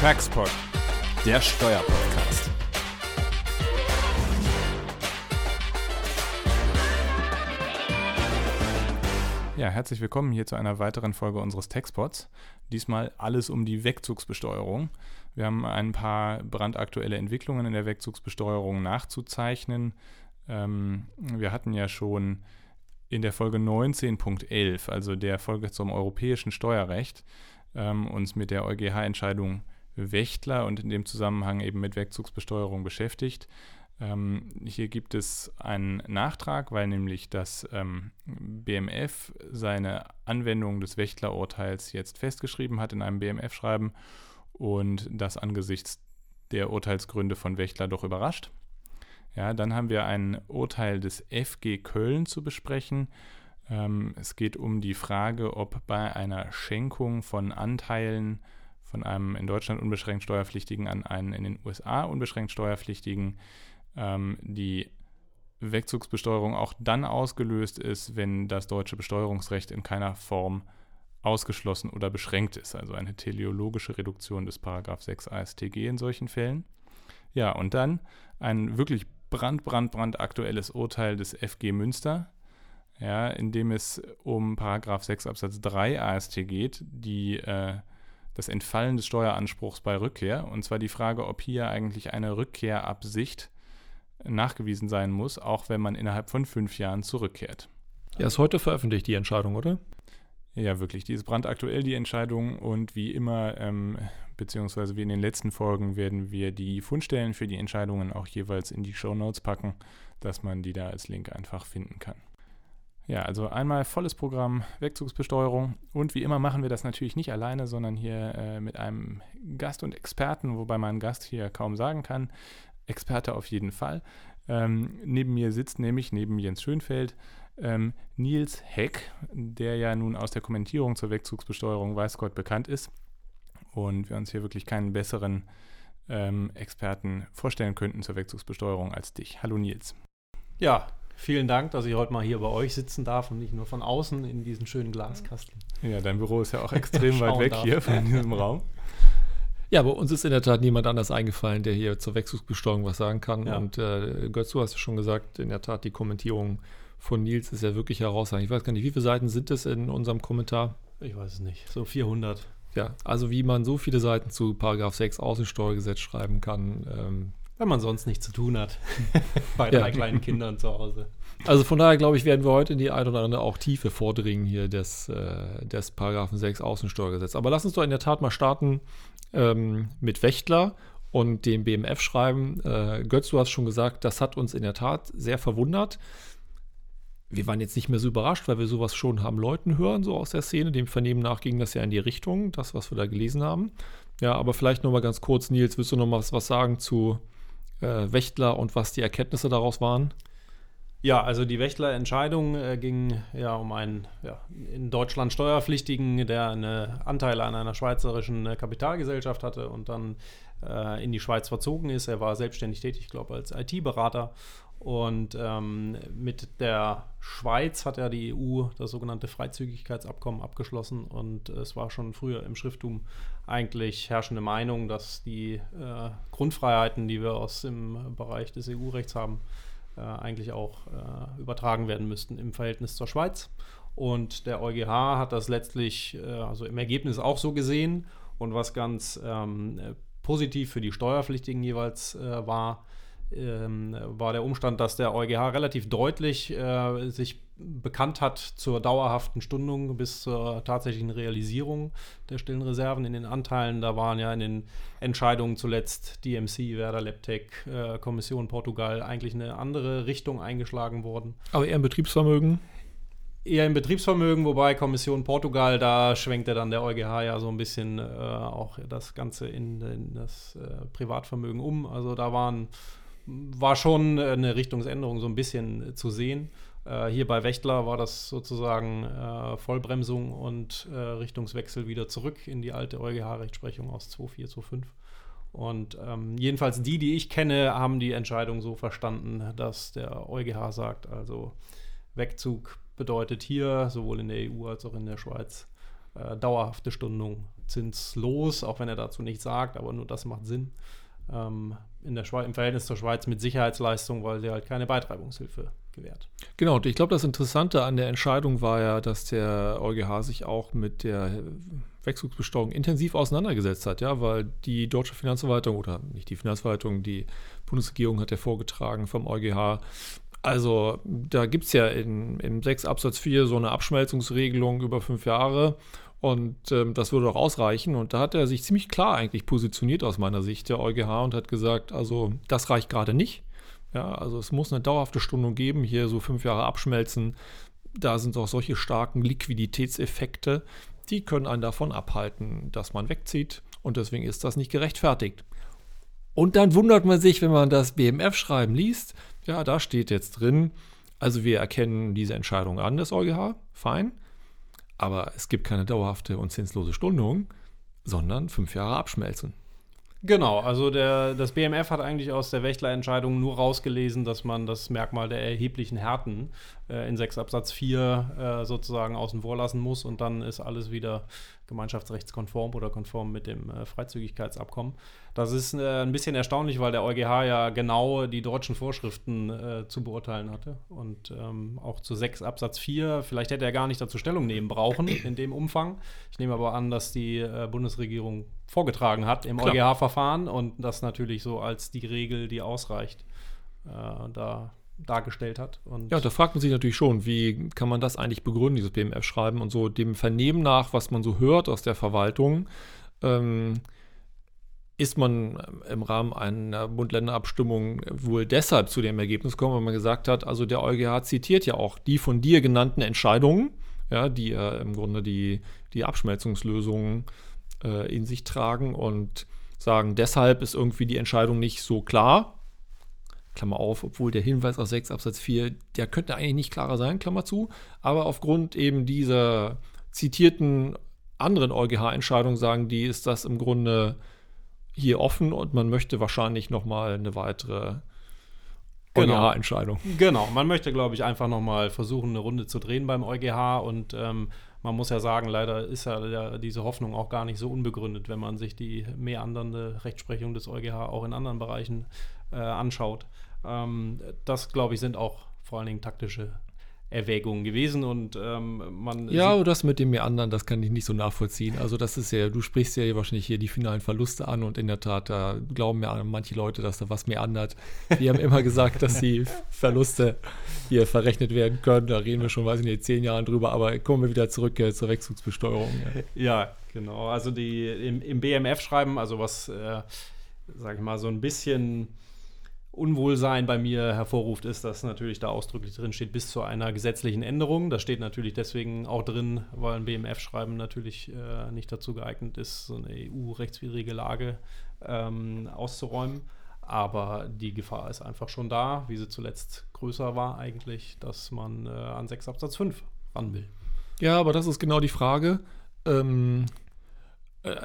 Taxpod, der Steuerpodcast. Ja, herzlich willkommen hier zu einer weiteren Folge unseres Taxpods. Diesmal alles um die Wegzugsbesteuerung. Wir haben ein paar brandaktuelle Entwicklungen in der Wegzugsbesteuerung nachzuzeichnen. Ähm, wir hatten ja schon in der Folge 19.11, also der Folge zum europäischen Steuerrecht, ähm, uns mit der EuGH-Entscheidung Wächtler und in dem Zusammenhang eben mit Wegzugsbesteuerung beschäftigt. Ähm, hier gibt es einen Nachtrag, weil nämlich das ähm, BMF seine Anwendung des Wächtler-Urteils jetzt festgeschrieben hat in einem BMF-Schreiben und das angesichts der Urteilsgründe von Wächtler doch überrascht. Ja, dann haben wir ein Urteil des FG Köln zu besprechen. Ähm, es geht um die Frage, ob bei einer Schenkung von Anteilen von einem in Deutschland unbeschränkt Steuerpflichtigen an einen in den USA unbeschränkt Steuerpflichtigen ähm, die Wegzugsbesteuerung auch dann ausgelöst ist, wenn das deutsche Besteuerungsrecht in keiner Form ausgeschlossen oder beschränkt ist, also eine teleologische Reduktion des Paragraph 6 AStG in solchen Fällen. Ja, und dann ein wirklich brand, brand, brand aktuelles Urteil des FG Münster, ja, in dem es um Paragraph 6 Absatz 3 AST geht, die äh, das Entfallen des Steueranspruchs bei Rückkehr. Und zwar die Frage, ob hier eigentlich eine Rückkehrabsicht nachgewiesen sein muss, auch wenn man innerhalb von fünf Jahren zurückkehrt. Ja, ist heute veröffentlicht die Entscheidung, oder? Ja, wirklich. Die ist brandaktuell, die Entscheidung. Und wie immer, ähm, beziehungsweise wie in den letzten Folgen, werden wir die Fundstellen für die Entscheidungen auch jeweils in die Show Notes packen, dass man die da als Link einfach finden kann. Ja, also einmal volles Programm Wegzugsbesteuerung und wie immer machen wir das natürlich nicht alleine, sondern hier äh, mit einem Gast und Experten, wobei man Gast hier kaum sagen kann. Experte auf jeden Fall. Ähm, neben mir sitzt nämlich, neben Jens Schönfeld, ähm, Nils Heck, der ja nun aus der Kommentierung zur Wegzugsbesteuerung weiß Gott bekannt ist und wir uns hier wirklich keinen besseren ähm, Experten vorstellen könnten zur Wegzugsbesteuerung als dich. Hallo Nils. Ja, Vielen Dank, dass ich heute mal hier bei euch sitzen darf und nicht nur von außen in diesen schönen Glaskasten. Ja, dein Büro ist ja auch extrem weit weg darf. hier von diesem Raum. Ja, bei uns ist in der Tat niemand anders eingefallen, der hier zur Wechselbesteuerung was sagen kann. Ja. Und äh, Götz, du hast ja schon gesagt, in der Tat, die Kommentierung von Nils ist ja wirklich herausragend. Ich weiß gar nicht, wie viele Seiten sind es in unserem Kommentar? Ich weiß es nicht. So 400. Ja, also wie man so viele Seiten zu Paragraph 6 Außensteuergesetz schreiben kann, ähm, wenn man sonst nichts zu tun hat. Bei drei ja. kleinen Kindern zu Hause. Also von daher, glaube ich, werden wir heute in die ein oder andere auch Tiefe vordringen hier des, äh, des Paragraphen 6 Außensteuergesetz. Aber lass uns doch in der Tat mal starten ähm, mit Wächtler und dem BMF schreiben. Äh, Götz, du hast schon gesagt, das hat uns in der Tat sehr verwundert. Wir waren jetzt nicht mehr so überrascht, weil wir sowas schon haben Leuten hören, so aus der Szene. Dem Vernehmen nach ging das ja in die Richtung, das, was wir da gelesen haben. Ja, aber vielleicht noch mal ganz kurz, Nils, willst du noch mal was, was sagen zu äh, Wächtler und was die Erkenntnisse daraus waren? Ja, also die Wächtler-Entscheidung äh, ging ja um einen ja, in Deutschland Steuerpflichtigen, der eine Anteile an einer schweizerischen äh, Kapitalgesellschaft hatte und dann äh, in die Schweiz verzogen ist. Er war selbstständig tätig, ich glaube, als IT-Berater. Und ähm, mit der Schweiz hat ja die EU das sogenannte Freizügigkeitsabkommen abgeschlossen. Und es war schon früher im Schrifttum eigentlich herrschende Meinung, dass die äh, Grundfreiheiten, die wir aus dem Bereich des EU-Rechts haben, äh, eigentlich auch äh, übertragen werden müssten im Verhältnis zur Schweiz. Und der EuGH hat das letztlich äh, also im Ergebnis auch so gesehen. Und was ganz ähm, positiv für die Steuerpflichtigen jeweils äh, war, ähm, war der Umstand, dass der EuGH relativ deutlich äh, sich bekannt hat zur dauerhaften Stundung bis zur tatsächlichen Realisierung der stillen Reserven in den Anteilen. Da waren ja in den Entscheidungen zuletzt DMC, Werder Leptec, äh, Kommission Portugal eigentlich eine andere Richtung eingeschlagen worden. Aber eher im Betriebsvermögen? Eher im Betriebsvermögen, wobei Kommission Portugal, da schwenkte dann der EuGH ja so ein bisschen äh, auch das Ganze in, in das äh, Privatvermögen um. Also da waren war schon eine Richtungsänderung so ein bisschen zu sehen. Äh, hier bei Wächtler war das sozusagen äh, Vollbremsung und äh, Richtungswechsel wieder zurück in die alte EuGH-Rechtsprechung aus 2.4, 2.5. Und ähm, jedenfalls die, die ich kenne, haben die Entscheidung so verstanden, dass der EuGH sagt, also Wegzug bedeutet hier sowohl in der EU als auch in der Schweiz äh, dauerhafte Stundung zinslos, auch wenn er dazu nichts sagt, aber nur das macht Sinn. Ähm, in der Schweiz, Im Verhältnis zur Schweiz mit Sicherheitsleistung, weil sie halt keine Beitreibungshilfe gewährt. Genau, und ich glaube, das Interessante an der Entscheidung war ja, dass der EuGH sich auch mit der Wechselkursbesteuerung intensiv auseinandergesetzt hat, ja, weil die deutsche Finanzverwaltung oder nicht die Finanzverwaltung, die Bundesregierung hat ja vorgetragen vom EuGH. Also da gibt es ja in, im 6 Absatz 4 so eine Abschmelzungsregelung über fünf Jahre und ähm, das würde auch ausreichen. Und da hat er sich ziemlich klar eigentlich positioniert aus meiner Sicht, der EuGH, und hat gesagt, also das reicht gerade nicht. Ja, also es muss eine dauerhafte Stundung geben, hier so fünf Jahre abschmelzen. Da sind auch solche starken Liquiditätseffekte, die können einen davon abhalten, dass man wegzieht. Und deswegen ist das nicht gerechtfertigt. Und dann wundert man sich, wenn man das BMF-Schreiben liest. Ja, da steht jetzt drin, also wir erkennen diese Entscheidung an des EuGH, fein. Aber es gibt keine dauerhafte und zinslose Stundung, sondern fünf Jahre abschmelzen. Genau, also der, das BMF hat eigentlich aus der Wächtlerentscheidung nur rausgelesen, dass man das Merkmal der erheblichen Härten äh, in 6 Absatz 4 äh, sozusagen außen vor lassen muss und dann ist alles wieder gemeinschaftsrechtskonform oder konform mit dem äh, Freizügigkeitsabkommen. Das ist äh, ein bisschen erstaunlich, weil der EuGH ja genau die deutschen Vorschriften äh, zu beurteilen hatte und ähm, auch zu 6 Absatz 4. Vielleicht hätte er gar nicht dazu Stellung nehmen brauchen in dem Umfang. Ich nehme aber an, dass die äh, Bundesregierung vorgetragen hat im EuGH-Verfahren und das natürlich so als die Regel, die ausreicht, äh, da dargestellt hat. Und ja, da fragt man sich natürlich schon, wie kann man das eigentlich begründen, dieses BMF-Schreiben und so dem Vernehmen nach, was man so hört aus der Verwaltung, ähm, ist man im Rahmen einer Bund-Länder-Abstimmung wohl deshalb zu dem Ergebnis gekommen, weil man gesagt hat, also der EuGH zitiert ja auch die von dir genannten Entscheidungen, ja, die ja im Grunde die, die Abschmelzungslösungen äh, in sich tragen und sagen, deshalb ist irgendwie die Entscheidung nicht so klar, Klammer auf, obwohl der Hinweis aus 6 Absatz 4, der könnte eigentlich nicht klarer sein, Klammer zu, aber aufgrund eben dieser zitierten anderen EuGH-Entscheidung sagen die, ist das im Grunde hier offen und man möchte wahrscheinlich nochmal eine weitere genau. EuGH-Entscheidung. Genau, man möchte, glaube ich, einfach nochmal versuchen, eine Runde zu drehen beim EuGH und ähm, man muss ja sagen, leider ist ja diese Hoffnung auch gar nicht so unbegründet, wenn man sich die meandernde Rechtsprechung des EuGH auch in anderen Bereichen äh, anschaut. Ähm, das, glaube ich, sind auch vor allen Dingen taktische Erwägungen gewesen und ähm, man. Ja, aber das mit dem Meandern, das kann ich nicht so nachvollziehen. Also, das ist ja, du sprichst ja wahrscheinlich hier die finalen Verluste an und in der Tat, da glauben ja manche Leute, dass da was meandert. Wir haben immer gesagt, dass die Verluste hier verrechnet werden können. Da reden wir schon, weiß ich nicht, zehn Jahren drüber, aber kommen wir wieder zurück äh, zur Wechselbesteuerung. Ja. ja, genau. Also, die im, im BMF-Schreiben, also was, äh, sag ich mal, so ein bisschen Unwohlsein bei mir hervorruft, ist, dass natürlich da ausdrücklich drin steht, bis zu einer gesetzlichen Änderung. Das steht natürlich deswegen auch drin, weil ein BMF-Schreiben natürlich äh, nicht dazu geeignet ist, so eine EU-rechtswidrige Lage ähm, auszuräumen. Aber die Gefahr ist einfach schon da, wie sie zuletzt größer war eigentlich, dass man äh, an 6 Absatz 5 ran will. Ja, aber das ist genau die Frage. Ähm, äh,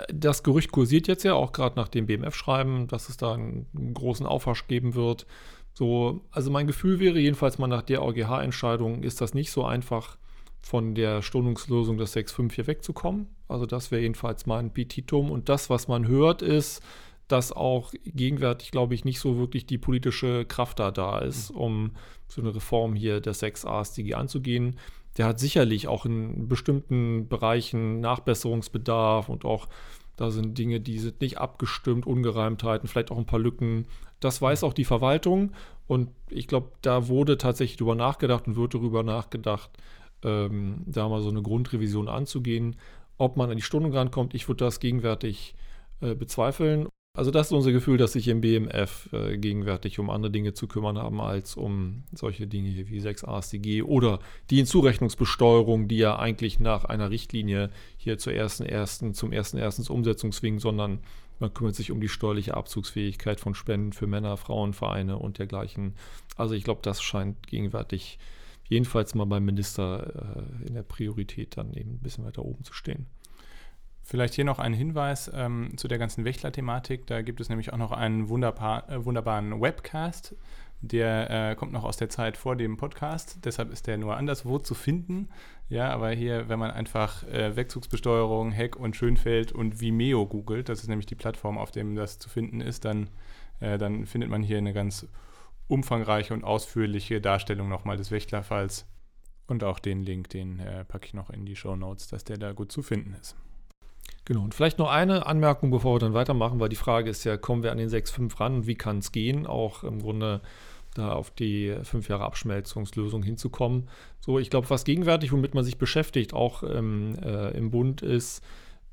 das Gerücht kursiert jetzt ja auch gerade nach dem BMF-Schreiben, dass es da einen großen Aufwasch geben wird. So, also mein Gefühl wäre jedenfalls mal nach der EuGH-Entscheidung ist das nicht so einfach von der Stundungslösung des 6.5 hier wegzukommen. Also das wäre jedenfalls mein Petitum. Und das, was man hört, ist, dass auch gegenwärtig, glaube ich, nicht so wirklich die politische Kraft da da ist, mhm. um so eine Reform hier des 6 ASDG anzugehen der hat sicherlich auch in bestimmten Bereichen Nachbesserungsbedarf und auch da sind Dinge, die sind nicht abgestimmt, Ungereimtheiten, vielleicht auch ein paar Lücken. Das weiß auch die Verwaltung und ich glaube, da wurde tatsächlich drüber nachgedacht und wird darüber nachgedacht, ähm, da mal so eine Grundrevision anzugehen. Ob man an die Stunden rankommt, ich würde das gegenwärtig äh, bezweifeln. Also das ist unser Gefühl, dass sich im BMF äh, gegenwärtig um andere Dinge zu kümmern haben, als um solche Dinge wie 6 ASDG oder die Hinzurechnungsbesteuerung, die ja eigentlich nach einer Richtlinie hier zur ersten ersten, zum ersten erstens Umsetzung zwingen, sondern man kümmert sich um die steuerliche Abzugsfähigkeit von Spenden für Männer, Frauenvereine und dergleichen. Also ich glaube, das scheint gegenwärtig jedenfalls mal beim Minister äh, in der Priorität dann eben ein bisschen weiter oben zu stehen. Vielleicht hier noch ein Hinweis ähm, zu der ganzen Wächtler-Thematik. Da gibt es nämlich auch noch einen wunderbar, äh, wunderbaren Webcast, der äh, kommt noch aus der Zeit vor dem Podcast, deshalb ist der nur anderswo zu finden. Ja, aber hier, wenn man einfach äh, Wegzugsbesteuerung, Heck und Schönfeld und Vimeo googelt, das ist nämlich die Plattform, auf dem das zu finden ist, dann, äh, dann findet man hier eine ganz umfangreiche und ausführliche Darstellung nochmal des Wächtlerfalls. Und auch den Link, den äh, packe ich noch in die Show Notes, dass der da gut zu finden ist. Genau, und vielleicht noch eine Anmerkung, bevor wir dann weitermachen, weil die Frage ist ja, kommen wir an den 6.5 ran und wie kann es gehen? Auch im Grunde da auf die fünf Jahre Abschmelzungslösung hinzukommen. So, ich glaube, was gegenwärtig, womit man sich beschäftigt, auch ähm, äh, im Bund, ist,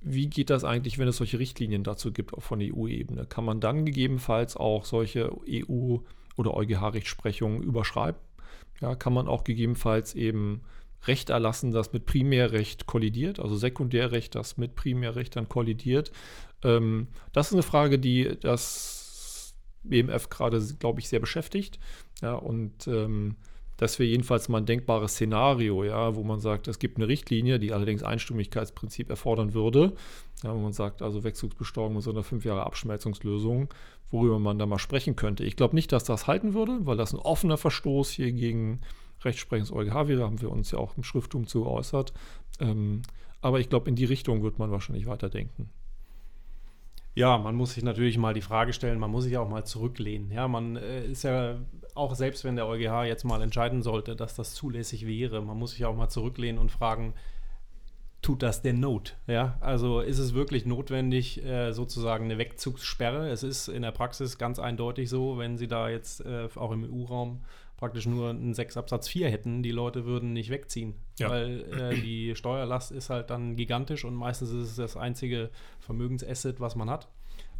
wie geht das eigentlich, wenn es solche Richtlinien dazu gibt, auch von EU-Ebene? Kann man dann gegebenenfalls auch solche EU- oder EuGH-Rechtsprechungen überschreiben? Ja, kann man auch gegebenenfalls eben Recht erlassen, das mit Primärrecht kollidiert, also Sekundärrecht, das mit Primärrecht dann kollidiert. Ähm, das ist eine Frage, die das BMF gerade, glaube ich, sehr beschäftigt. Ja, und ähm, das wäre jedenfalls mal ein denkbares Szenario, ja, wo man sagt, es gibt eine Richtlinie, die allerdings Einstimmigkeitsprinzip erfordern würde. Ja, wo man sagt, also Wechselbesteuerung mit so einer fünf Jahre Abschmelzungslösung, worüber man da mal sprechen könnte. Ich glaube nicht, dass das halten würde, weil das ein offener Verstoß hier gegen Rechtsprechung EuGH wäre, haben wir uns ja auch im Schrifttum zu geäußert. Ähm, aber ich glaube, in die Richtung wird man wahrscheinlich weiterdenken. Ja, man muss sich natürlich mal die Frage stellen, man muss sich auch mal zurücklehnen. Ja, man äh, ist ja auch selbst, wenn der EuGH jetzt mal entscheiden sollte, dass das zulässig wäre, man muss sich auch mal zurücklehnen und fragen, tut das der Not? Ja, also ist es wirklich notwendig, äh, sozusagen eine Wegzugssperre? Es ist in der Praxis ganz eindeutig so, wenn Sie da jetzt äh, auch im EU-Raum praktisch nur einen 6 Absatz 4 hätten, die Leute würden nicht wegziehen. Ja. Weil äh, die Steuerlast ist halt dann gigantisch und meistens ist es das einzige Vermögensasset, was man hat.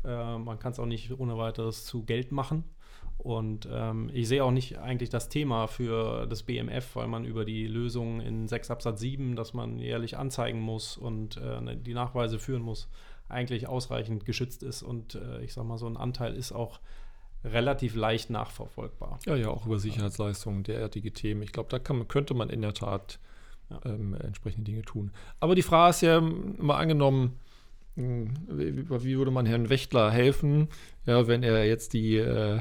Äh, man kann es auch nicht ohne weiteres zu Geld machen. Und ähm, ich sehe auch nicht eigentlich das Thema für das BMF, weil man über die Lösung in 6 Absatz 7, dass man jährlich anzeigen muss und äh, ne, die Nachweise führen muss, eigentlich ausreichend geschützt ist. Und äh, ich sage mal, so ein Anteil ist auch relativ leicht nachverfolgbar. Ja, ja, auch über Sicherheitsleistungen, derartige Themen. Ich glaube, da kann, könnte man in der Tat ja. ähm, entsprechende Dinge tun. Aber die Frage ist ja mal angenommen, hm, wie, wie, würde man Herrn Wächtler helfen, ja, wenn er jetzt die äh,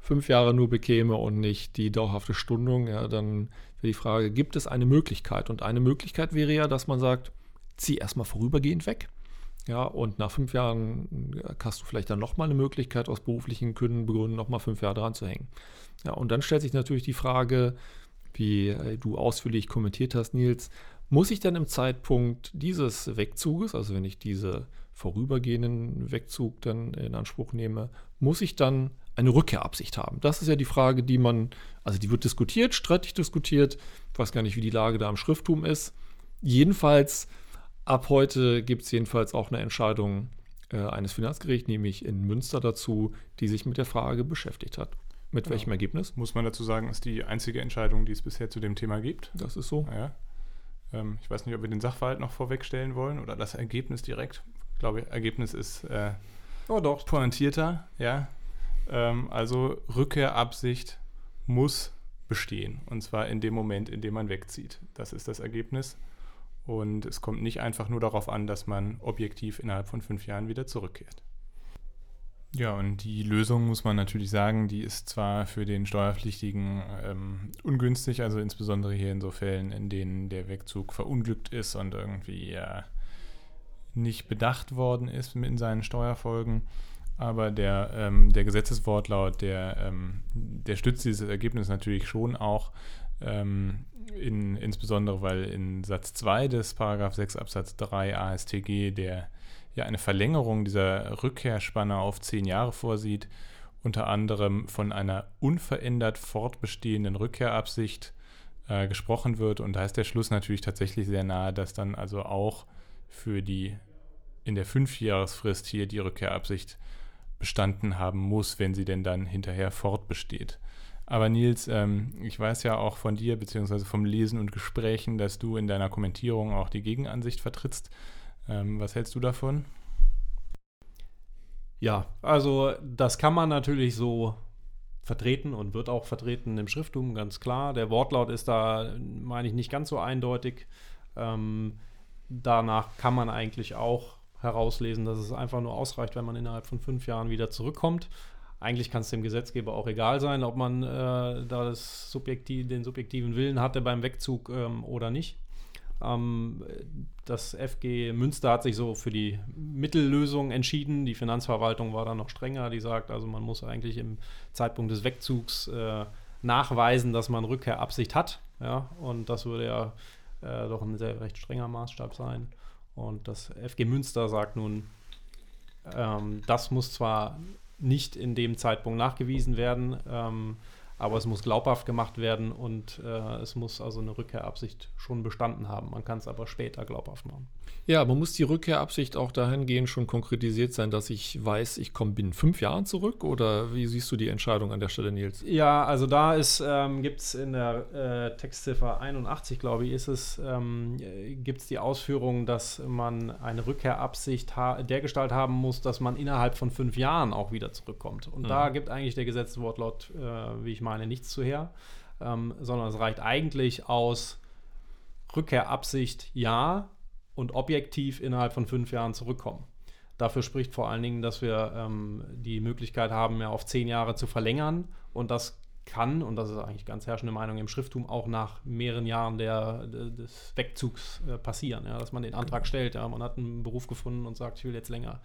fünf Jahre nur bekäme und nicht die dauerhafte Stundung, ja, dann wäre die Frage, gibt es eine Möglichkeit? Und eine Möglichkeit wäre ja, dass man sagt, zieh erstmal vorübergehend weg ja, und nach fünf Jahren äh, hast du vielleicht dann nochmal eine Möglichkeit, aus beruflichen Gründen nochmal fünf Jahre dran zu hängen. Ja, und dann stellt sich natürlich die Frage, wie äh, du ausführlich kommentiert hast, Nils, muss ich dann im Zeitpunkt dieses Wegzuges, also wenn ich diese vorübergehenden Wegzug dann in Anspruch nehme, muss ich dann eine Rückkehrabsicht haben? Das ist ja die Frage, die man, also die wird diskutiert, streitig diskutiert. Ich weiß gar nicht, wie die Lage da im Schrifttum ist. Jedenfalls Ab heute gibt es jedenfalls auch eine Entscheidung äh, eines Finanzgerichts, nämlich in Münster dazu, die sich mit der Frage beschäftigt hat. Mit ja. welchem Ergebnis? Muss man dazu sagen, ist die einzige Entscheidung, die es bisher zu dem Thema gibt. Das ist so. Ja. Ähm, ich weiß nicht, ob wir den Sachverhalt noch vorwegstellen wollen oder das Ergebnis direkt. Ich glaube, Ergebnis ist äh, oh, doch. pointierter. Ja. Ähm, also Rückkehrabsicht muss bestehen. Und zwar in dem Moment, in dem man wegzieht. Das ist das Ergebnis. Und es kommt nicht einfach nur darauf an, dass man objektiv innerhalb von fünf Jahren wieder zurückkehrt. Ja, und die Lösung muss man natürlich sagen, die ist zwar für den Steuerpflichtigen ähm, ungünstig, also insbesondere hier in so Fällen, in denen der Wegzug verunglückt ist und irgendwie ja, nicht bedacht worden ist in seinen Steuerfolgen. Aber der, ähm, der Gesetzeswortlaut, der, ähm, der stützt dieses Ergebnis natürlich schon auch, ähm, in, insbesondere weil in Satz 2 des Paragraph 6 Absatz 3 ASTG, der ja eine Verlängerung dieser Rückkehrspanne auf zehn Jahre vorsieht, unter anderem von einer unverändert fortbestehenden Rückkehrabsicht äh, gesprochen wird. Und da ist der Schluss natürlich tatsächlich sehr nahe, dass dann also auch für die in der Fünfjahresfrist hier die Rückkehrabsicht bestanden haben muss, wenn sie denn dann hinterher fortbesteht. Aber Nils, ähm, ich weiß ja auch von dir, beziehungsweise vom Lesen und Gesprächen, dass du in deiner Kommentierung auch die Gegenansicht vertrittst. Ähm, was hältst du davon? Ja, also das kann man natürlich so vertreten und wird auch vertreten im Schrifttum, ganz klar. Der Wortlaut ist da, meine ich, nicht ganz so eindeutig. Ähm, danach kann man eigentlich auch herauslesen, dass es einfach nur ausreicht, wenn man innerhalb von fünf Jahren wieder zurückkommt. eigentlich kann es dem Gesetzgeber auch egal sein, ob man äh, da das Subjektiv, den subjektiven Willen hatte beim Wegzug ähm, oder nicht. Ähm, das FG Münster hat sich so für die Mittellösung entschieden. Die Finanzverwaltung war da noch strenger. Die sagt, also man muss eigentlich im Zeitpunkt des Wegzugs äh, nachweisen, dass man Rückkehrabsicht hat. Ja? Und das würde ja äh, doch ein sehr recht strenger Maßstab sein. Und das FG Münster sagt nun, ähm, das muss zwar nicht in dem Zeitpunkt nachgewiesen werden. Ähm, aber es muss glaubhaft gemacht werden und äh, es muss also eine Rückkehrabsicht schon bestanden haben. Man kann es aber später glaubhaft machen. Ja, man muss die Rückkehrabsicht auch dahingehend schon konkretisiert sein, dass ich weiß, ich komme binnen fünf Jahren zurück? Oder wie siehst du die Entscheidung an der Stelle, Nils? Ja, also da ähm, gibt es in der äh, Textziffer 81, glaube ich, ist es, ähm, gibt es die Ausführung, dass man eine Rückkehrabsicht der Gestalt haben muss, dass man innerhalb von fünf Jahren auch wieder zurückkommt. Und mhm. da gibt eigentlich der Gesetzeswortlaut, äh, wie ich meine, nichts zu her, ähm, sondern es reicht eigentlich aus Rückkehrabsicht ja, und objektiv innerhalb von fünf Jahren zurückkommen. Dafür spricht vor allen Dingen, dass wir ähm, die Möglichkeit haben, ja auf zehn Jahre zu verlängern und das kann, und das ist eigentlich ganz herrschende Meinung im Schrifttum, auch nach mehreren Jahren der, des Wegzugs äh, passieren. Ja, dass man den Antrag stellt, ja, man hat einen Beruf gefunden und sagt, ich will jetzt länger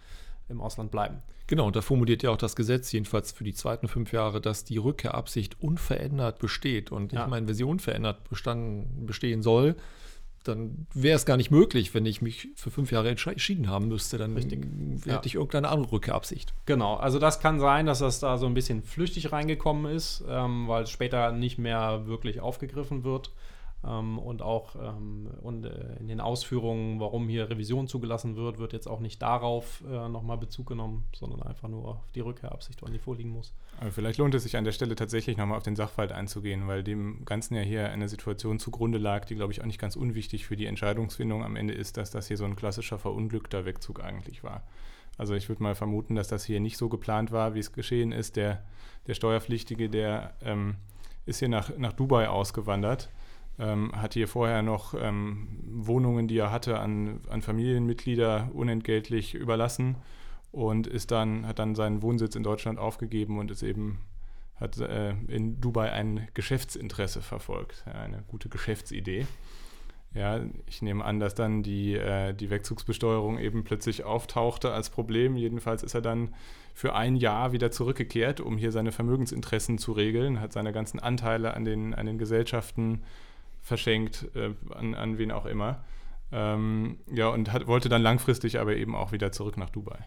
im Ausland bleiben. Genau, und da formuliert ja auch das Gesetz, jedenfalls für die zweiten fünf Jahre, dass die Rückkehrabsicht unverändert besteht. Und ja. ich meine, wenn sie unverändert bestehen soll, dann wäre es gar nicht möglich, wenn ich mich für fünf Jahre entschieden haben müsste. Dann Richtig. hätte ja. ich irgendeine andere Rückkehrabsicht. Genau, also das kann sein, dass das da so ein bisschen flüchtig reingekommen ist, ähm, weil es später nicht mehr wirklich aufgegriffen wird. Ähm, und auch ähm, und, äh, in den Ausführungen, warum hier Revision zugelassen wird, wird jetzt auch nicht darauf äh, nochmal Bezug genommen, sondern einfach nur auf die Rückkehrabsicht, wann die vorliegen muss. Aber vielleicht lohnt es sich an der Stelle tatsächlich nochmal auf den Sachverhalt einzugehen, weil dem Ganzen ja hier eine Situation zugrunde lag, die, glaube ich, auch nicht ganz unwichtig für die Entscheidungsfindung am Ende ist, dass das hier so ein klassischer verunglückter Wegzug eigentlich war. Also ich würde mal vermuten, dass das hier nicht so geplant war, wie es geschehen ist. Der, der Steuerpflichtige, der ähm, ist hier nach, nach Dubai ausgewandert ähm, hat hier vorher noch ähm, Wohnungen, die er hatte, an, an Familienmitglieder unentgeltlich überlassen und ist dann, hat dann seinen Wohnsitz in Deutschland aufgegeben und ist eben, hat äh, in Dubai ein Geschäftsinteresse verfolgt, eine gute Geschäftsidee. Ja, ich nehme an, dass dann die, äh, die Wegzugsbesteuerung eben plötzlich auftauchte als Problem. Jedenfalls ist er dann für ein Jahr wieder zurückgekehrt, um hier seine Vermögensinteressen zu regeln, hat seine ganzen Anteile an den, an den Gesellschaften verschenkt, äh, an, an wen auch immer. Ähm, ja, und hat, wollte dann langfristig aber eben auch wieder zurück nach Dubai.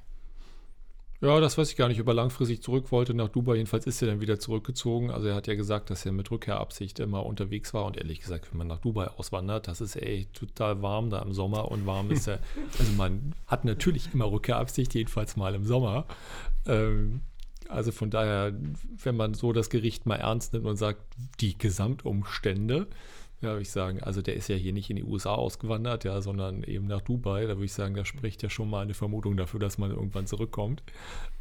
Ja, das weiß ich gar nicht, ob er langfristig zurück wollte nach Dubai. Jedenfalls ist er dann wieder zurückgezogen. Also er hat ja gesagt, dass er mit Rückkehrabsicht immer unterwegs war. Und ehrlich gesagt, wenn man nach Dubai auswandert, das ist ey total warm da im Sommer und warm ist er. Also man hat natürlich immer Rückkehrabsicht, jedenfalls mal im Sommer. Ähm, also von daher, wenn man so das Gericht mal ernst nimmt und sagt, die Gesamtumstände, ja, würde ich sagen. Also der ist ja hier nicht in die USA ausgewandert, ja, sondern eben nach Dubai. Da würde ich sagen, da spricht ja schon mal eine Vermutung dafür, dass man irgendwann zurückkommt.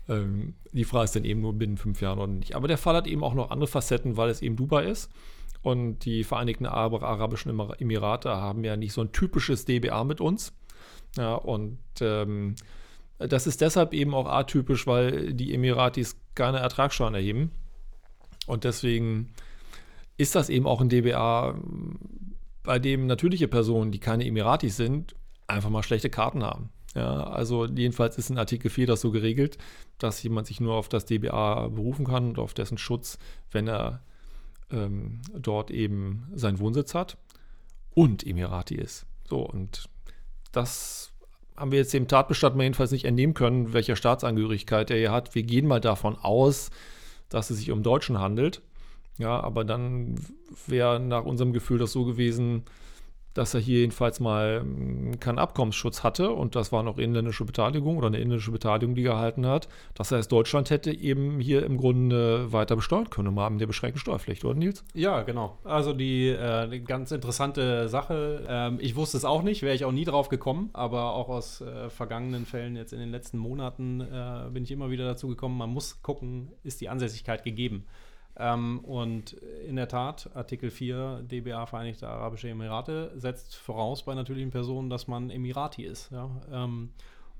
Ähm, die Frage ist dann eben nur binnen fünf Jahren oder nicht. Aber der Fall hat eben auch noch andere Facetten, weil es eben Dubai ist. Und die Vereinigten Arabischen Emirate haben ja nicht so ein typisches DBA mit uns. Ja, und ähm, das ist deshalb eben auch atypisch, weil die Emiratis keine Ertragssteuern erheben. Und deswegen ist das eben auch ein DBA, bei dem natürliche Personen, die keine Emiratis sind, einfach mal schlechte Karten haben. Ja, also jedenfalls ist in Artikel 4 das so geregelt, dass jemand sich nur auf das DBA berufen kann und auf dessen Schutz, wenn er ähm, dort eben seinen Wohnsitz hat und Emirati ist. So, und das haben wir jetzt dem Tatbestand mal jedenfalls nicht entnehmen können, welcher Staatsangehörigkeit er hier hat. Wir gehen mal davon aus, dass es sich um Deutschen handelt. Ja, aber dann wäre nach unserem Gefühl das so gewesen, dass er hier jedenfalls mal hm, keinen Abkommensschutz hatte und das war noch inländische Beteiligung oder eine inländische Beteiligung, die gehalten hat. Das heißt, Deutschland hätte eben hier im Grunde weiter besteuern können im Rahmen der beschränkten Steuerpflicht, oder Nils? Ja, genau. Also die äh, ganz interessante Sache. Ähm, ich wusste es auch nicht, wäre ich auch nie drauf gekommen, aber auch aus äh, vergangenen Fällen jetzt in den letzten Monaten äh, bin ich immer wieder dazu gekommen, man muss gucken, ist die Ansässigkeit gegeben. Ähm, und in der Tat, Artikel 4 DBA Vereinigte Arabische Emirate setzt voraus bei natürlichen Personen, dass man Emirati ist. Ja? Ähm,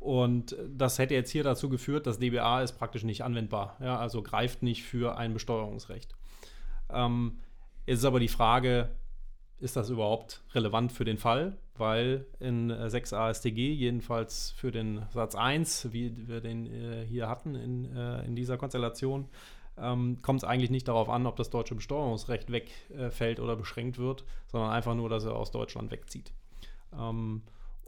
Und das hätte jetzt hier dazu geführt, dass DBA ist praktisch nicht anwendbar. Ja, also greift nicht für ein Besteuerungsrecht. Ähm, jetzt ist aber die Frage, ist das überhaupt relevant für den Fall? Weil in 6 AStG, jedenfalls für den Satz 1, wie wir den äh, hier hatten in, äh, in dieser Konstellation, ähm, kommt es eigentlich nicht darauf an, ob das deutsche Besteuerungsrecht wegfällt äh, oder beschränkt wird, sondern einfach nur, dass er aus Deutschland wegzieht. Ähm,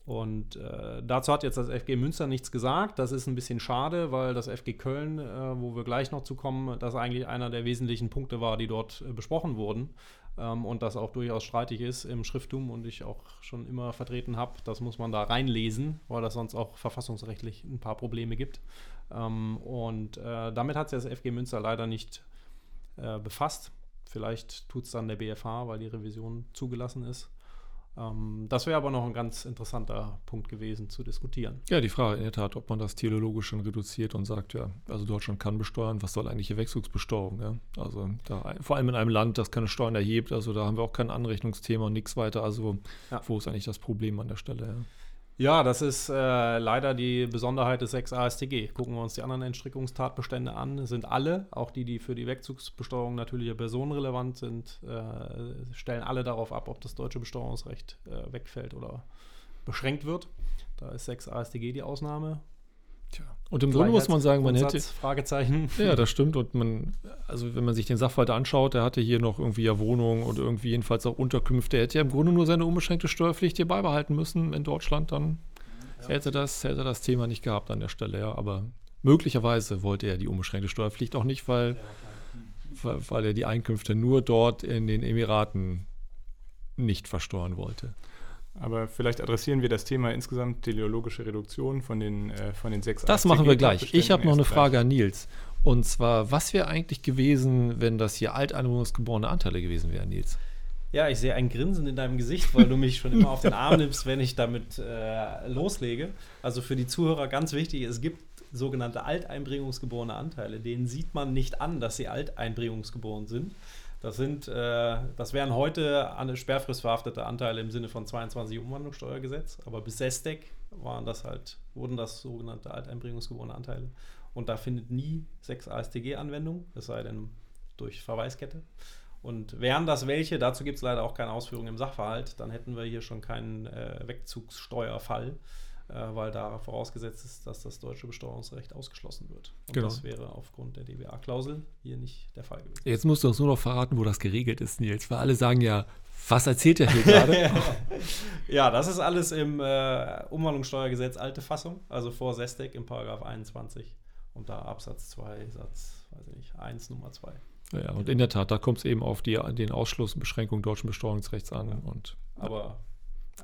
und äh, dazu hat jetzt das FG Münster nichts gesagt. Das ist ein bisschen schade, weil das FG Köln, äh, wo wir gleich noch zu kommen, das eigentlich einer der wesentlichen Punkte war, die dort äh, besprochen wurden. Ähm, und das auch durchaus streitig ist im Schrifttum und ich auch schon immer vertreten habe. Das muss man da reinlesen, weil das sonst auch verfassungsrechtlich ein paar Probleme gibt. Ähm, und äh, damit hat sich das FG Münster leider nicht äh, befasst. Vielleicht tut es dann der BFH, weil die Revision zugelassen ist. Ähm, das wäre aber noch ein ganz interessanter Punkt gewesen zu diskutieren. Ja, die Frage in der Tat, ob man das teleologisch schon reduziert und sagt, ja, also Deutschland kann besteuern, was soll eigentlich die Wechselbesteuerung? Ja? Also da, vor allem in einem Land, das keine Steuern erhebt, also da haben wir auch kein Anrechnungsthema und nichts weiter. Also ja. wo ist eigentlich das Problem an der Stelle? Ja? Ja, das ist äh, leider die Besonderheit des 6 AStG. Gucken wir uns die anderen Entstrickungstatbestände an, sind alle, auch die, die für die Wegzugsbesteuerung natürlicher Personen relevant sind, äh, stellen alle darauf ab, ob das deutsche Besteuerungsrecht äh, wegfällt oder beschränkt wird. Da ist 6 AStG die Ausnahme. Tja. Und im Grunde muss man sagen, man hätte. Fragezeichen. Ja, das stimmt. Und man, also wenn man sich den Sachverhalt anschaut, der hatte hier noch irgendwie ja Wohnungen und irgendwie jedenfalls auch Unterkünfte. Er hätte ja im Grunde nur seine unbeschränkte Steuerpflicht hier beibehalten müssen in Deutschland. Dann ja. hätte, das, hätte das Thema nicht gehabt an der Stelle, ja. Aber möglicherweise wollte er die unbeschränkte Steuerpflicht auch nicht, weil, weil, weil er die Einkünfte nur dort in den Emiraten nicht versteuern wollte. Aber vielleicht adressieren wir das Thema insgesamt teleologische Reduktion von den, äh, von den sechs Das machen wir gleich. Ich habe noch eine Frage an Nils. Und zwar, was wäre eigentlich gewesen, wenn das hier alteinwohnersgeborene Anteile gewesen wären, Nils? Ja, ich sehe ein Grinsen in deinem Gesicht, weil du mich schon immer auf den Arm nimmst, wenn ich damit äh, loslege. Also für die Zuhörer ganz wichtig, es gibt sogenannte alteinbringungsgeborene Anteile. Denen sieht man nicht an, dass sie alteinbringungsgeboren sind. Das sind, äh, das wären heute eine sperrfristverhaftete Anteile im Sinne von 22 Umwandlungssteuergesetz, aber bis SESTEC waren das halt, wurden das sogenannte alteinbringungsgeborene Anteile. Und da findet nie 6 ASTG Anwendung, es sei denn durch Verweiskette. Und wären das welche, dazu gibt es leider auch keine Ausführungen im Sachverhalt, dann hätten wir hier schon keinen äh, Wegzugssteuerfall weil da vorausgesetzt ist, dass das deutsche Besteuerungsrecht ausgeschlossen wird. Und genau. das wäre aufgrund der DBA-Klausel hier nicht der Fall gewesen. Jetzt musst du uns nur noch verraten, wo das geregelt ist, Nils, weil alle sagen ja, was erzählt er hier gerade? ja, das ist alles im äh, Umwandlungssteuergesetz alte Fassung, also vor Sestek im Paragraph 21 und da Absatz 2, Satz, weiß ich nicht, 1 Nummer 2. Ja, und in der Tat, da kommt es eben auf die, den Ausschluss und Beschränkung deutschen Besteuerungsrechts an. Ja. Und, Aber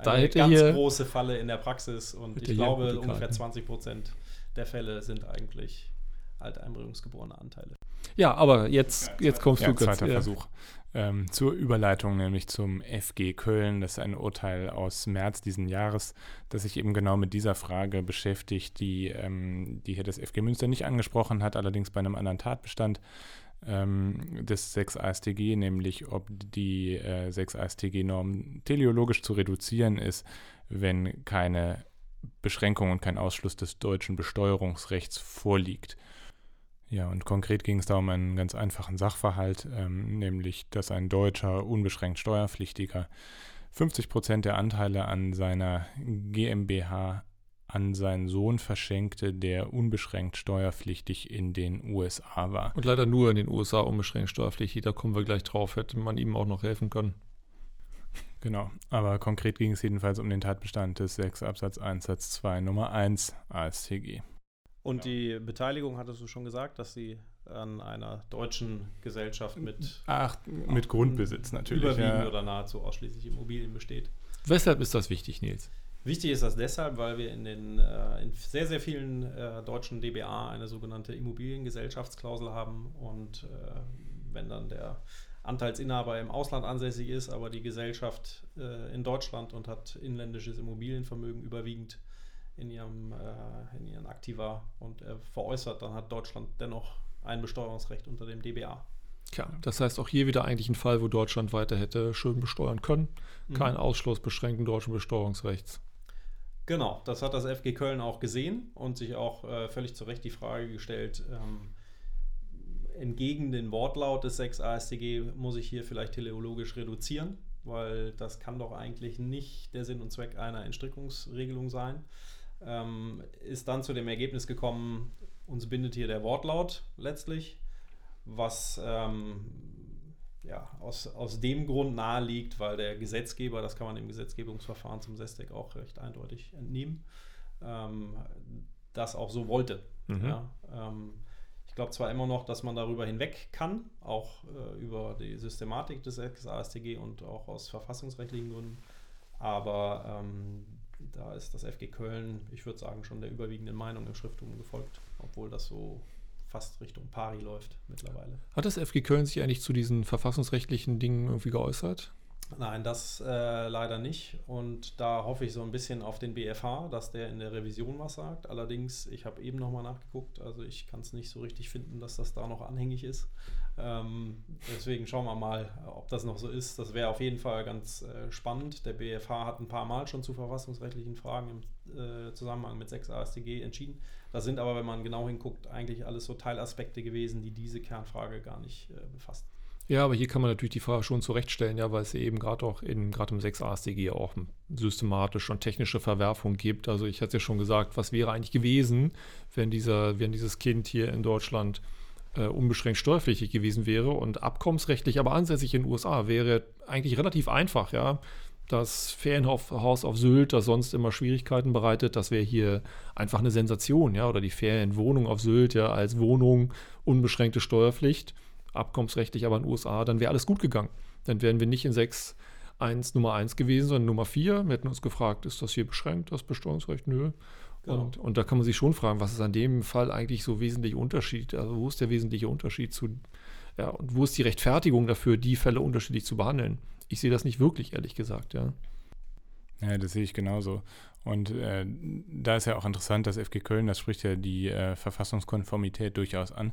da eine ganz hier, große Falle in der Praxis und ich glaube, ungefähr 20 Prozent der Fälle sind eigentlich alteinbringungsgeborene Anteile. Ja, aber jetzt, ja, jetzt kommst ja, du kurz. Zweiter ja. Versuch. Ähm, zur Überleitung, nämlich zum FG Köln. Das ist ein Urteil aus März diesen Jahres, das sich eben genau mit dieser Frage beschäftigt, die, ähm, die hier das FG Münster nicht angesprochen hat, allerdings bei einem anderen Tatbestand des 6 AStG, nämlich ob die äh, 6 AStG-Norm teleologisch zu reduzieren ist, wenn keine Beschränkung und kein Ausschluss des deutschen Besteuerungsrechts vorliegt. Ja, und konkret ging es da um einen ganz einfachen Sachverhalt, ähm, nämlich dass ein deutscher unbeschränkt Steuerpflichtiger 50 Prozent der Anteile an seiner GmbH an seinen Sohn verschenkte, der unbeschränkt steuerpflichtig in den USA war. Und leider nur in den USA unbeschränkt steuerpflichtig, da kommen wir gleich drauf, hätte man ihm auch noch helfen können. Genau, aber konkret ging es jedenfalls um den Tatbestand des 6 Absatz 1 Satz 2 Nummer 1 ASTG. Und die Beteiligung hattest du schon gesagt, dass sie an einer deutschen Gesellschaft mit Ach, mit Grundbesitz natürlich überwiegend ja. oder nahezu ausschließlich Immobilien besteht. Weshalb ist das wichtig, Nils? Wichtig ist das deshalb, weil wir in, den, äh, in sehr, sehr vielen äh, deutschen DBA eine sogenannte Immobiliengesellschaftsklausel haben. Und äh, wenn dann der Anteilsinhaber im Ausland ansässig ist, aber die Gesellschaft äh, in Deutschland und hat inländisches Immobilienvermögen überwiegend in ihrem äh, in ihren Aktiva und er veräußert, dann hat Deutschland dennoch ein Besteuerungsrecht unter dem DBA. Tja, das heißt auch hier wieder eigentlich ein Fall, wo Deutschland weiter hätte schön besteuern können. Kein mhm. Ausschluss beschränkten deutschen Besteuerungsrechts. Genau, das hat das FG Köln auch gesehen und sich auch äh, völlig zu Recht die Frage gestellt, ähm, entgegen den Wortlaut des 6 AStG muss ich hier vielleicht teleologisch reduzieren, weil das kann doch eigentlich nicht der Sinn und Zweck einer Entstrickungsregelung sein. Ähm, ist dann zu dem Ergebnis gekommen, uns bindet hier der Wortlaut letztlich, was ähm, ja, aus, aus dem Grund naheliegt, weil der Gesetzgeber, das kann man im Gesetzgebungsverfahren zum SESTEC auch recht eindeutig entnehmen, ähm, das auch so wollte. Mhm. Ja, ähm, ich glaube zwar immer noch, dass man darüber hinweg kann, auch äh, über die Systematik des AStG und auch aus verfassungsrechtlichen Gründen, aber ähm, da ist das FG Köln, ich würde sagen, schon der überwiegenden Meinung im Schrifttum gefolgt, obwohl das so fast Richtung Pari läuft mittlerweile. Hat das FG Köln sich eigentlich zu diesen verfassungsrechtlichen Dingen irgendwie geäußert? Nein, das äh, leider nicht. Und da hoffe ich so ein bisschen auf den BFH, dass der in der Revision was sagt. Allerdings, ich habe eben nochmal nachgeguckt, also ich kann es nicht so richtig finden, dass das da noch anhängig ist. Ähm, deswegen schauen wir mal, ob das noch so ist. Das wäre auf jeden Fall ganz äh, spannend. Der BFH hat ein paar Mal schon zu verfassungsrechtlichen Fragen im äh, Zusammenhang mit 6 AStG entschieden. Das sind aber, wenn man genau hinguckt, eigentlich alles so Teilaspekte gewesen, die diese Kernfrage gar nicht äh, befasst. Ja, aber hier kann man natürlich die Frage schon zurechtstellen, ja, weil es eben gerade auch in gerade im 6 AStG auch systematische und technische Verwerfungen gibt. Also ich hatte ja schon gesagt, was wäre eigentlich gewesen, wenn dieser, wenn dieses Kind hier in Deutschland äh, unbeschränkt steuerpflichtig gewesen wäre und abkommensrechtlich, aber ansässig in den USA wäre eigentlich relativ einfach, ja. Das Ferienhaus auf Sylt, das sonst immer Schwierigkeiten bereitet, das wäre hier einfach eine Sensation, ja. Oder die Ferienwohnung auf Sylt, ja, als Wohnung unbeschränkte Steuerpflicht abkommensrechtlich aber in den USA, dann wäre alles gut gegangen. Dann wären wir nicht in 6 1 Nummer 1 gewesen, sondern Nummer 4. Wir hätten uns gefragt, ist das hier beschränkt, das Besteuerungsrecht? Nö. Genau. Und, und da kann man sich schon fragen, was ist an dem Fall eigentlich so wesentlich Unterschied? Also wo ist der wesentliche Unterschied zu, ja, und wo ist die Rechtfertigung dafür, die Fälle unterschiedlich zu behandeln? Ich sehe das nicht wirklich, ehrlich gesagt, ja. Ja, das sehe ich genauso. Und äh, da ist ja auch interessant, dass FG Köln, das spricht ja die äh, Verfassungskonformität durchaus an.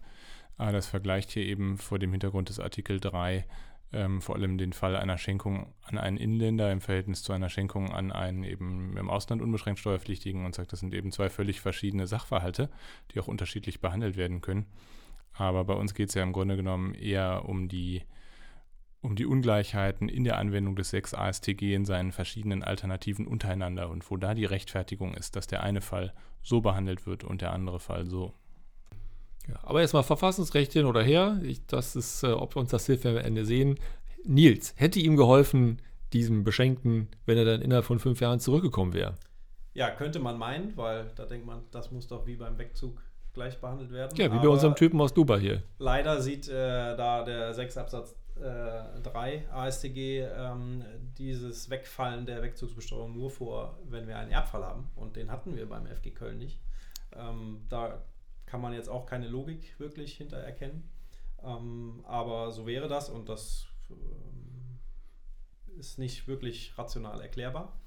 Aber das vergleicht hier eben vor dem Hintergrund des Artikel 3 ähm, vor allem den Fall einer Schenkung an einen Inländer im Verhältnis zu einer Schenkung an einen eben im Ausland unbeschränkt Steuerpflichtigen und sagt, das sind eben zwei völlig verschiedene Sachverhalte, die auch unterschiedlich behandelt werden können. Aber bei uns geht es ja im Grunde genommen eher um die, um die Ungleichheiten in der Anwendung des 6 ASTG in seinen verschiedenen Alternativen untereinander und wo da die Rechtfertigung ist, dass der eine Fall so behandelt wird und der andere Fall so. Ja, aber erstmal Verfassungsrecht hin oder her. Ich, das ist, äh, ob wir uns das hilft, wenn wir am Ende sehen. Nils, hätte ihm geholfen, diesem Beschenkten, wenn er dann innerhalb von fünf Jahren zurückgekommen wäre? Ja, könnte man meinen, weil da denkt man, das muss doch wie beim Wegzug gleich behandelt werden. Ja, wie bei unserem Typen aus Dubai hier. Leider sieht äh, da der 6 Absatz äh, 3 AStG ähm, dieses Wegfallen der Wegzugsbesteuerung nur vor, wenn wir einen Erbfall haben. Und den hatten wir beim FG Köln nicht. Ähm, da kann man jetzt auch keine Logik wirklich hinter erkennen. Ähm, aber so wäre das und das ähm, ist nicht wirklich rational erklärbar.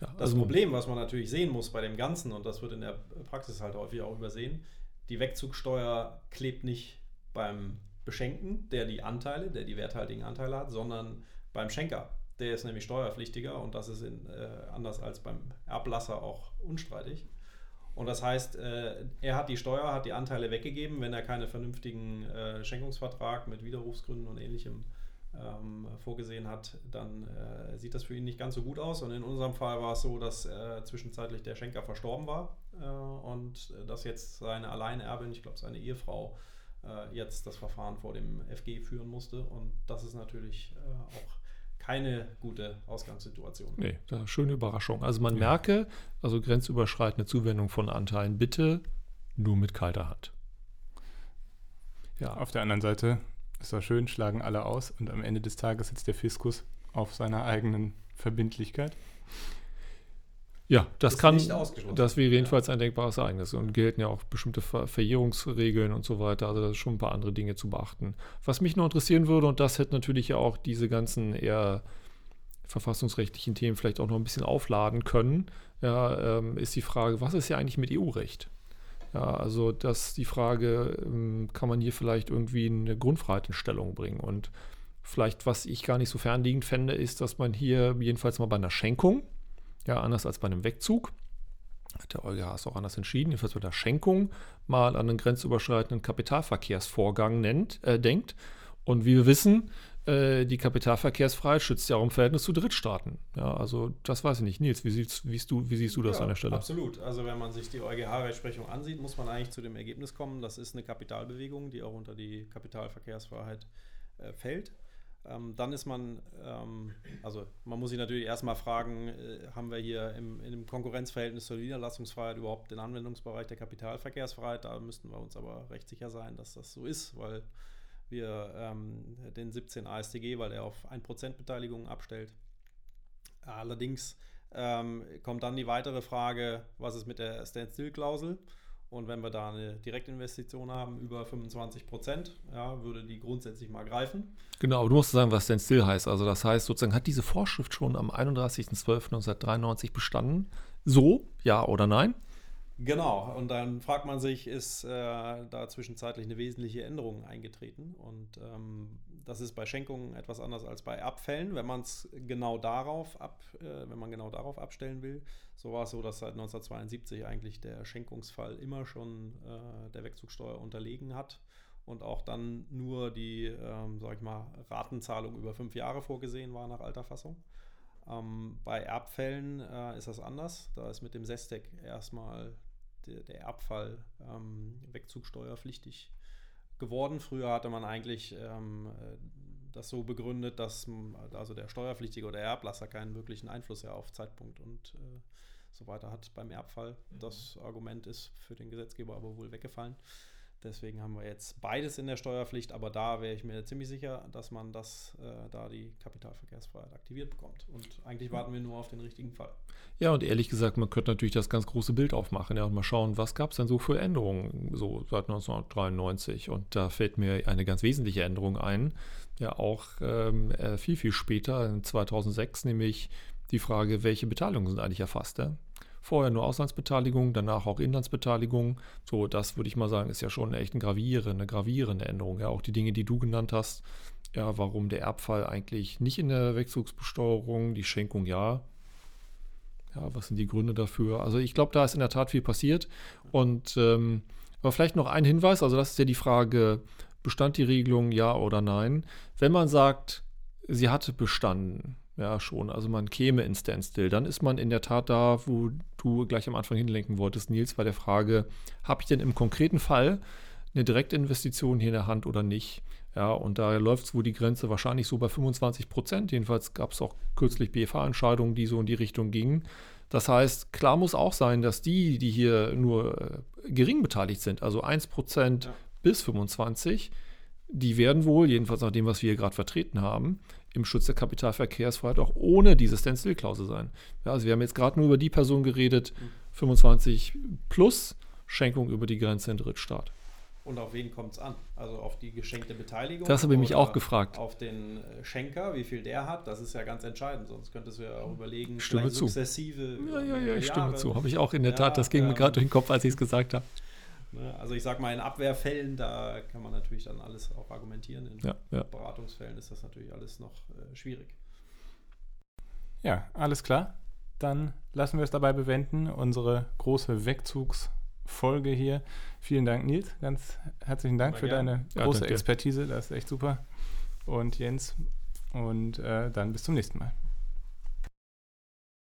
Ja, das also Problem, was man natürlich sehen muss bei dem Ganzen, und das wird in der Praxis halt häufig auch übersehen, die Wegzugsteuer klebt nicht beim Beschenken, der die Anteile, der die werthaltigen Anteile hat, sondern beim Schenker. Der ist nämlich steuerpflichtiger und das ist in, äh, anders als beim Erblasser auch unstreitig. Und das heißt, äh, er hat die Steuer, hat die Anteile weggegeben, wenn er keinen vernünftigen äh, Schenkungsvertrag mit Widerrufsgründen und ähnlichem ähm, vorgesehen hat, dann äh, sieht das für ihn nicht ganz so gut aus. Und in unserem Fall war es so, dass äh, zwischenzeitlich der Schenker verstorben war äh, und dass jetzt seine Alleinerbin, ich glaube seine Ehefrau, äh, jetzt das Verfahren vor dem FG führen musste. Und das ist natürlich auch keine gute Ausgangssituation. Nee, da schöne Überraschung. Also man ja. merke, also grenzüberschreitende Zuwendung von Anteilen bitte nur mit kalter Hand. Ja. Auf der anderen Seite ist das schön, schlagen alle aus und am Ende des Tages sitzt der Fiskus auf seiner eigenen Verbindlichkeit. Ja, das ist kann, das wäre jedenfalls ein denkbares Ereignis und gelten ja auch bestimmte Ver Verjährungsregeln und so weiter. Also da ist schon ein paar andere Dinge zu beachten. Was mich noch interessieren würde, und das hätte natürlich ja auch diese ganzen eher verfassungsrechtlichen Themen vielleicht auch noch ein bisschen aufladen können, ja, ähm, ist die Frage, was ist ja eigentlich mit EU-Recht? Ja, also dass die Frage, ähm, kann man hier vielleicht irgendwie eine Grundfreiheit in Stellung bringen? Und vielleicht, was ich gar nicht so fernliegend fände, ist, dass man hier jedenfalls mal bei einer Schenkung, ja, anders als bei einem Wegzug, Hat der EuGH es auch anders entschieden, jedenfalls bei der Schenkung mal an einen grenzüberschreitenden Kapitalverkehrsvorgang nennt, äh, denkt. Und wie wir wissen, äh, die Kapitalverkehrsfreiheit schützt ja auch im Verhältnis zu Drittstaaten. Ja, also das weiß ich nicht. Nils, wie siehst, wie du, wie siehst du das ja, an der Stelle? Absolut. Also wenn man sich die EuGH-Rechtsprechung ansieht, muss man eigentlich zu dem Ergebnis kommen, das ist eine Kapitalbewegung, die auch unter die Kapitalverkehrsfreiheit äh, fällt. Ähm, dann ist man, ähm, also man muss sich natürlich erstmal fragen, äh, haben wir hier im, in dem Konkurrenzverhältnis zur Niederlassungsfreiheit überhaupt den Anwendungsbereich der Kapitalverkehrsfreiheit? Da müssten wir uns aber recht sicher sein, dass das so ist, weil wir ähm, den 17 ASTG, weil er auf 1% Beteiligung abstellt. Allerdings ähm, kommt dann die weitere Frage, was ist mit der Standstill-Klausel? Und wenn wir da eine Direktinvestition haben über 25 Prozent, ja, würde die grundsätzlich mal greifen. Genau, aber du musst sagen, was Standstill heißt. Also das heißt sozusagen, hat diese Vorschrift schon am 31.12.1993 bestanden? So, ja oder nein? Genau, und dann fragt man sich, ist äh, da zwischenzeitlich eine wesentliche Änderung eingetreten? Und ähm, das ist bei Schenkungen etwas anders als bei Abfällen, wenn man es genau darauf ab, äh, wenn man genau darauf abstellen will. So war es so, dass seit 1972 eigentlich der Schenkungsfall immer schon äh, der Wegzugsteuer unterlegen hat und auch dann nur die, ähm, sag ich mal, Ratenzahlung über fünf Jahre vorgesehen war nach alter Fassung. Ähm, bei Erbfällen äh, ist das anders. Da ist mit dem Sestec erstmal der, der Erbfall ähm, wegzugsteuerpflichtig geworden. Früher hatte man eigentlich ähm, das so begründet, dass also der Steuerpflichtige oder der Erblasser keinen wirklichen Einfluss ja auf Zeitpunkt und äh, so weiter hat beim Erbfall. Mhm. Das Argument ist für den Gesetzgeber aber wohl weggefallen. Deswegen haben wir jetzt beides in der Steuerpflicht, aber da wäre ich mir ziemlich sicher, dass man das, äh, da die Kapitalverkehrsfreiheit aktiviert bekommt. Und eigentlich warten wir nur auf den richtigen Fall. Ja, und ehrlich gesagt, man könnte natürlich das ganz große Bild aufmachen ja, und mal schauen, was gab es denn so für Änderungen so seit 1993. Und da fällt mir eine ganz wesentliche Änderung ein, ja auch ähm, äh, viel, viel später, in 2006, nämlich die Frage, welche Beteiligungen sind eigentlich erfasst. Ja? Vorher nur Auslandsbeteiligung, danach auch Inlandsbeteiligung. So, das würde ich mal sagen, ist ja schon echt eine gravierende, gravierende Änderung. Ja, auch die Dinge, die du genannt hast. Ja, warum der Erbfall eigentlich nicht in der Wegzugsbesteuerung, die Schenkung ja. Ja, was sind die Gründe dafür? Also ich glaube, da ist in der Tat viel passiert. Und ähm, aber vielleicht noch ein Hinweis, also das ist ja die Frage, bestand die Regelung ja oder nein? Wenn man sagt, sie hatte bestanden, ja, schon. Also man käme in Standstill. Dann ist man in der Tat da, wo du gleich am Anfang hinlenken wolltest, Nils, bei der Frage, habe ich denn im konkreten Fall eine Direktinvestition hier in der Hand oder nicht? Ja, und da läuft es wohl die Grenze wahrscheinlich so bei 25 Prozent. Jedenfalls gab es auch kürzlich BFH-Entscheidungen, die so in die Richtung gingen. Das heißt, klar muss auch sein, dass die, die hier nur äh, gering beteiligt sind, also 1 Prozent ja. bis 25, die werden wohl, jedenfalls nach dem, was wir hier gerade vertreten haben, im Schutz der Kapitalverkehrsfreiheit auch ohne diese Standstill-Klausel sein. Ja, also wir haben jetzt gerade nur über die Person geredet, 25 plus Schenkung über die Grenze in Drittstaat. Und auf wen kommt es an? Also auf die geschenkte Beteiligung? Das habe ich mich auch gefragt. Auf den äh, Schenker, wie viel der hat, das ist ja ganz entscheidend. Sonst könntest du ja auch überlegen, stimme zu. sukzessive. Ja, ja, ja, ich stimme zu. Habe ich auch in der ja, Tat, das ging ähm, mir gerade durch den Kopf, als ich es gesagt habe. Ne? Also ich sage mal, in Abwehrfällen, da kann man natürlich dann alles auch argumentieren. In ja, ja. Beratungsfällen ist das natürlich alles noch äh, schwierig. Ja, alles klar. Dann lassen wir es dabei bewenden. Unsere große Wegzugsfolge hier. Vielen Dank, Nils. Ganz herzlichen Dank für deine große ja, Expertise. Das ist echt super. Und Jens. Und äh, dann bis zum nächsten Mal.